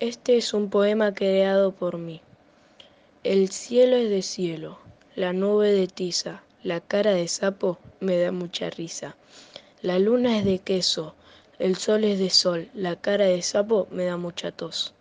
Este es un poema creado por mí. El cielo es de cielo, la nube de tiza, la cara de sapo me da mucha risa. La luna es de queso, el sol es de sol, la cara de sapo me da mucha tos.